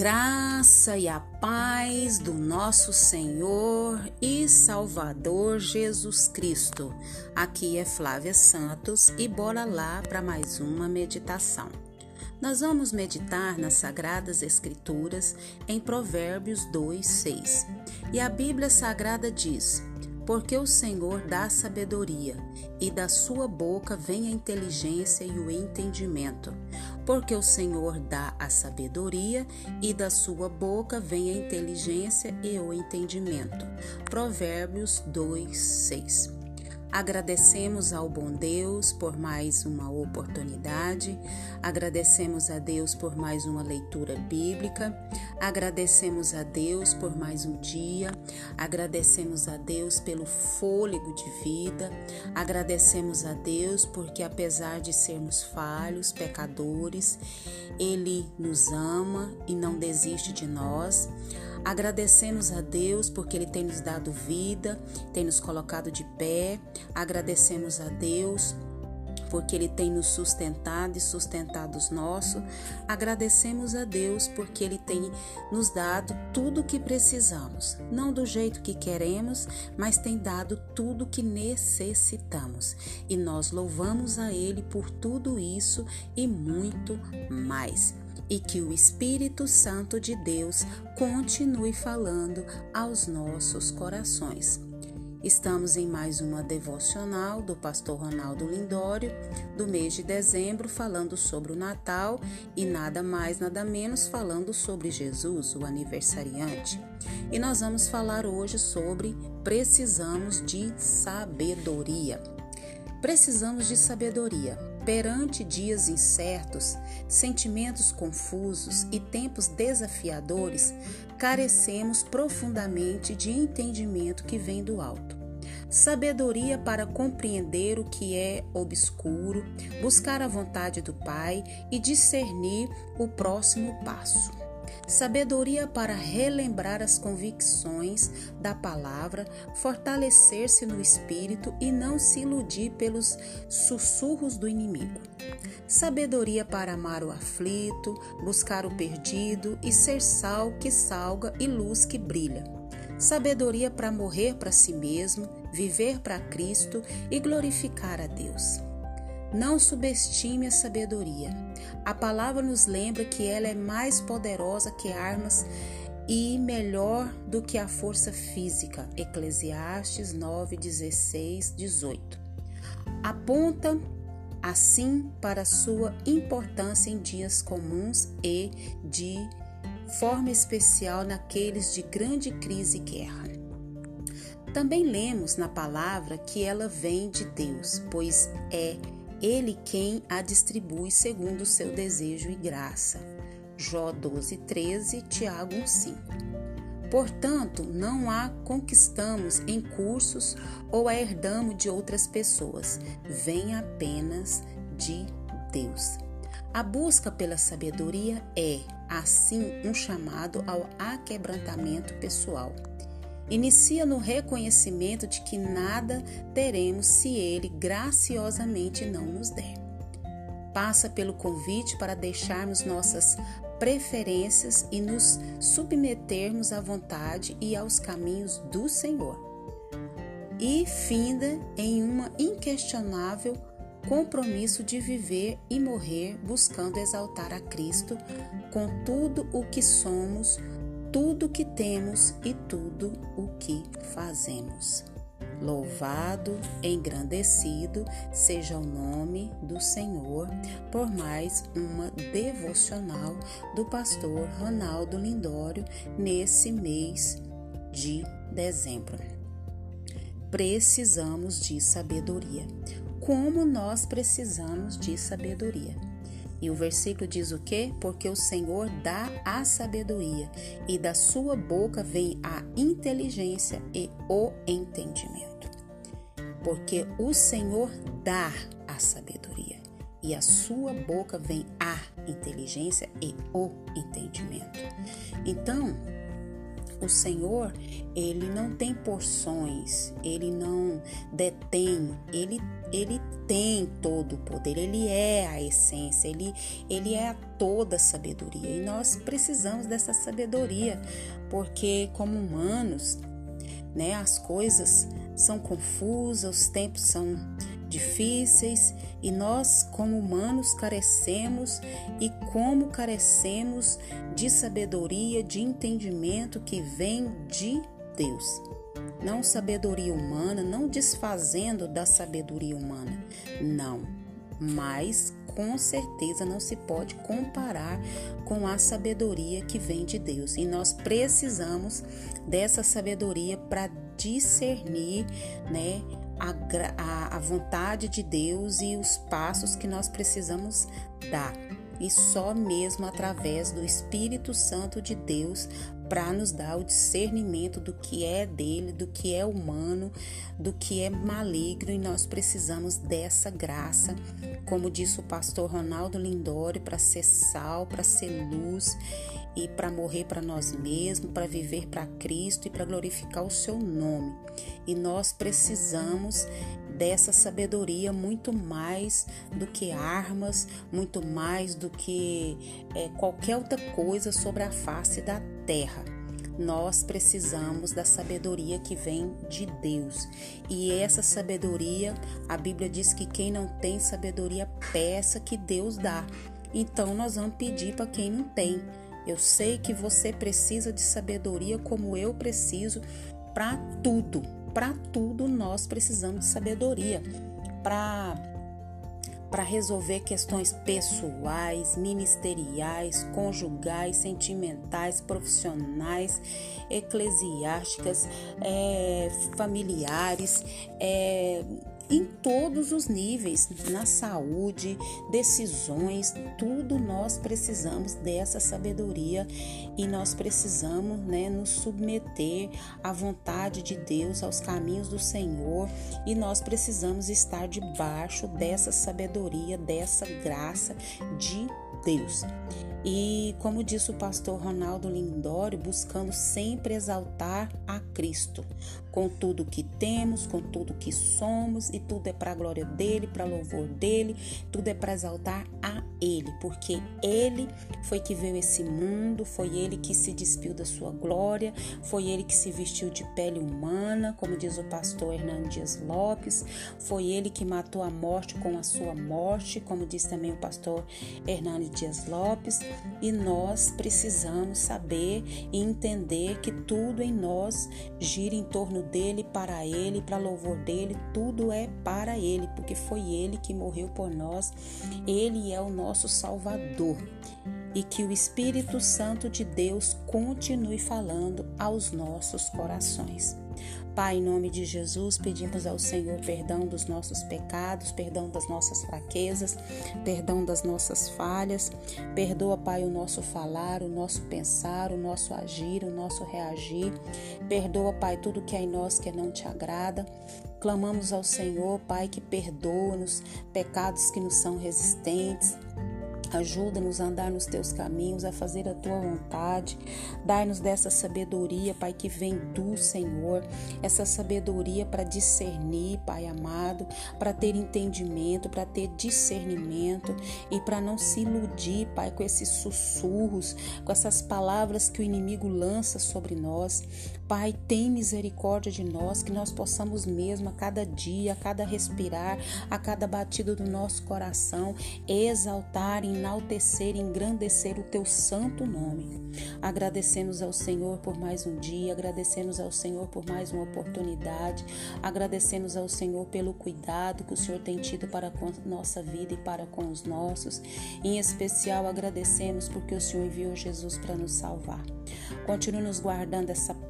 graça e a paz do nosso Senhor e Salvador Jesus Cristo. Aqui é Flávia Santos e bora lá para mais uma meditação. Nós vamos meditar nas Sagradas Escrituras em Provérbios 2, 6. E a Bíblia Sagrada diz: porque o Senhor dá sabedoria, e da sua boca vem a inteligência e o entendimento. Porque o Senhor dá a sabedoria, e da sua boca vem a inteligência e o entendimento. Provérbios 2, 6. Agradecemos ao bom Deus por mais uma oportunidade, agradecemos a Deus por mais uma leitura bíblica, agradecemos a Deus por mais um dia, agradecemos a Deus pelo fôlego de vida, agradecemos a Deus porque, apesar de sermos falhos, pecadores, Ele nos ama e não desiste de nós. Agradecemos a Deus porque Ele tem nos dado vida, tem nos colocado de pé. Agradecemos a Deus porque Ele tem nos sustentado e sustentado os nossos. Agradecemos a Deus porque Ele tem nos dado tudo o que precisamos, não do jeito que queremos, mas tem dado tudo o que necessitamos. E nós louvamos a Ele por tudo isso e muito mais e que o Espírito Santo de Deus continue falando aos nossos corações. Estamos em mais uma devocional do pastor Ronaldo Lindório, do mês de dezembro, falando sobre o Natal e nada mais, nada menos falando sobre Jesus, o aniversariante. E nós vamos falar hoje sobre precisamos de sabedoria. Precisamos de sabedoria. Perante dias incertos, sentimentos confusos e tempos desafiadores, carecemos profundamente de entendimento que vem do alto. Sabedoria para compreender o que é obscuro, buscar a vontade do Pai e discernir o próximo passo sabedoria para relembrar as convicções da palavra, fortalecer-se no espírito e não se iludir pelos sussurros do inimigo. Sabedoria para amar o aflito, buscar o perdido e ser sal que salga e luz que brilha. Sabedoria para morrer para si mesmo, viver para Cristo e glorificar a Deus. Não subestime a sabedoria. A palavra nos lembra que ela é mais poderosa que armas e melhor do que a força física. Eclesiastes 9, 16, 18. Aponta assim para sua importância em dias comuns e de forma especial naqueles de grande crise e guerra. Também lemos na palavra que ela vem de Deus, pois é ele quem a distribui segundo o seu desejo e graça. Jó 12, 13, Tiago 1, 5. Portanto, não a conquistamos em cursos ou a herdamos de outras pessoas, vem apenas de Deus. A busca pela sabedoria é, assim, um chamado ao aquebrantamento pessoal. Inicia no reconhecimento de que nada teremos se Ele graciosamente não nos der. Passa pelo convite para deixarmos nossas preferências e nos submetermos à vontade e aos caminhos do Senhor. E finda em uma inquestionável compromisso de viver e morrer buscando exaltar a Cristo com tudo o que somos tudo que temos e tudo o que fazemos. Louvado, engrandecido seja o nome do Senhor por mais uma devocional do pastor Ronaldo Lindório nesse mês de dezembro. Precisamos de sabedoria. Como nós precisamos de sabedoria? E o versículo diz o quê? Porque o Senhor dá a sabedoria, e da sua boca vem a inteligência e o entendimento. Porque o Senhor dá a sabedoria, e a sua boca vem a inteligência e o entendimento. Então, o Senhor, ele não tem porções, ele não detém, ele ele tem todo o poder, ele é a essência, ele, ele é a toda sabedoria. E nós precisamos dessa sabedoria, porque como humanos, né, as coisas são confusas, os tempos são difíceis e nós, como humanos, carecemos e como carecemos de sabedoria, de entendimento que vem de Deus. Não sabedoria humana, não desfazendo da sabedoria humana, não, mas com certeza não se pode comparar com a sabedoria que vem de Deus. E nós precisamos dessa sabedoria para discernir, né? A, a, vontade de Deus e os passos que nós precisamos dar. E só mesmo através do Espírito Santo de Deus para nos dar o discernimento do que é dele, do que é humano, do que é maligno e nós precisamos dessa graça, como disse o pastor Ronaldo Lindori, para ser sal, para ser luz e para morrer para nós mesmos, para viver para Cristo e para glorificar o seu nome. E nós precisamos dessa sabedoria muito mais do que armas, muito mais do que é, qualquer outra coisa sobre a face da terra. Nós precisamos da sabedoria que vem de Deus. E essa sabedoria, a Bíblia diz que quem não tem sabedoria, peça que Deus dá. Então nós vamos pedir para quem não tem. Eu sei que você precisa de sabedoria como eu preciso para tudo. Para tudo nós precisamos de sabedoria. Para para resolver questões pessoais, ministeriais, conjugais, sentimentais, profissionais, eclesiásticas, é, familiares, é, em todos os níveis, na saúde, decisões, tudo nós precisamos dessa sabedoria e nós precisamos né, nos submeter à vontade de Deus, aos caminhos do Senhor e nós precisamos estar debaixo dessa sabedoria, dessa graça de Deus. E como disse o pastor Ronaldo Lindório, buscando sempre exaltar a Cristo, com tudo que temos, com tudo que somos, e tudo é para a glória dele, para louvor dele, tudo é para exaltar a ele, porque ele foi que veio esse mundo, foi ele que se despiu da sua glória, foi ele que se vestiu de pele humana, como diz o pastor Hernando Dias Lopes, foi ele que matou a morte com a sua morte, como diz também o pastor Hernando Dias Lopes, e nós precisamos saber e entender que tudo em nós gira em torno dele, para ele, para louvor dele, tudo é para ele, porque foi ele que morreu por nós, ele é o nosso Salvador. E que o Espírito Santo de Deus continue falando aos nossos corações. Pai, em nome de Jesus, pedimos ao Senhor perdão dos nossos pecados, perdão das nossas fraquezas, perdão das nossas falhas. Perdoa, Pai, o nosso falar, o nosso pensar, o nosso agir, o nosso reagir. Perdoa, Pai, tudo que é em nós que não te agrada. Clamamos ao Senhor, Pai, que perdoa-nos pecados que nos são resistentes Ajuda-nos a andar nos teus caminhos, a fazer a tua vontade. Dai-nos dessa sabedoria, Pai, que vem do Senhor, essa sabedoria para discernir, Pai amado, para ter entendimento, para ter discernimento e para não se iludir, Pai, com esses sussurros, com essas palavras que o inimigo lança sobre nós. Pai, tem misericórdia de nós, que nós possamos mesmo a cada dia, a cada respirar, a cada batida do nosso coração, exaltar, enaltecer, engrandecer o teu santo nome. Agradecemos ao Senhor por mais um dia, agradecemos ao Senhor por mais uma oportunidade, agradecemos ao Senhor pelo cuidado que o Senhor tem tido para com nossa vida e para com os nossos. Em especial, agradecemos porque o Senhor enviou Jesus para nos salvar. Continue nos guardando essa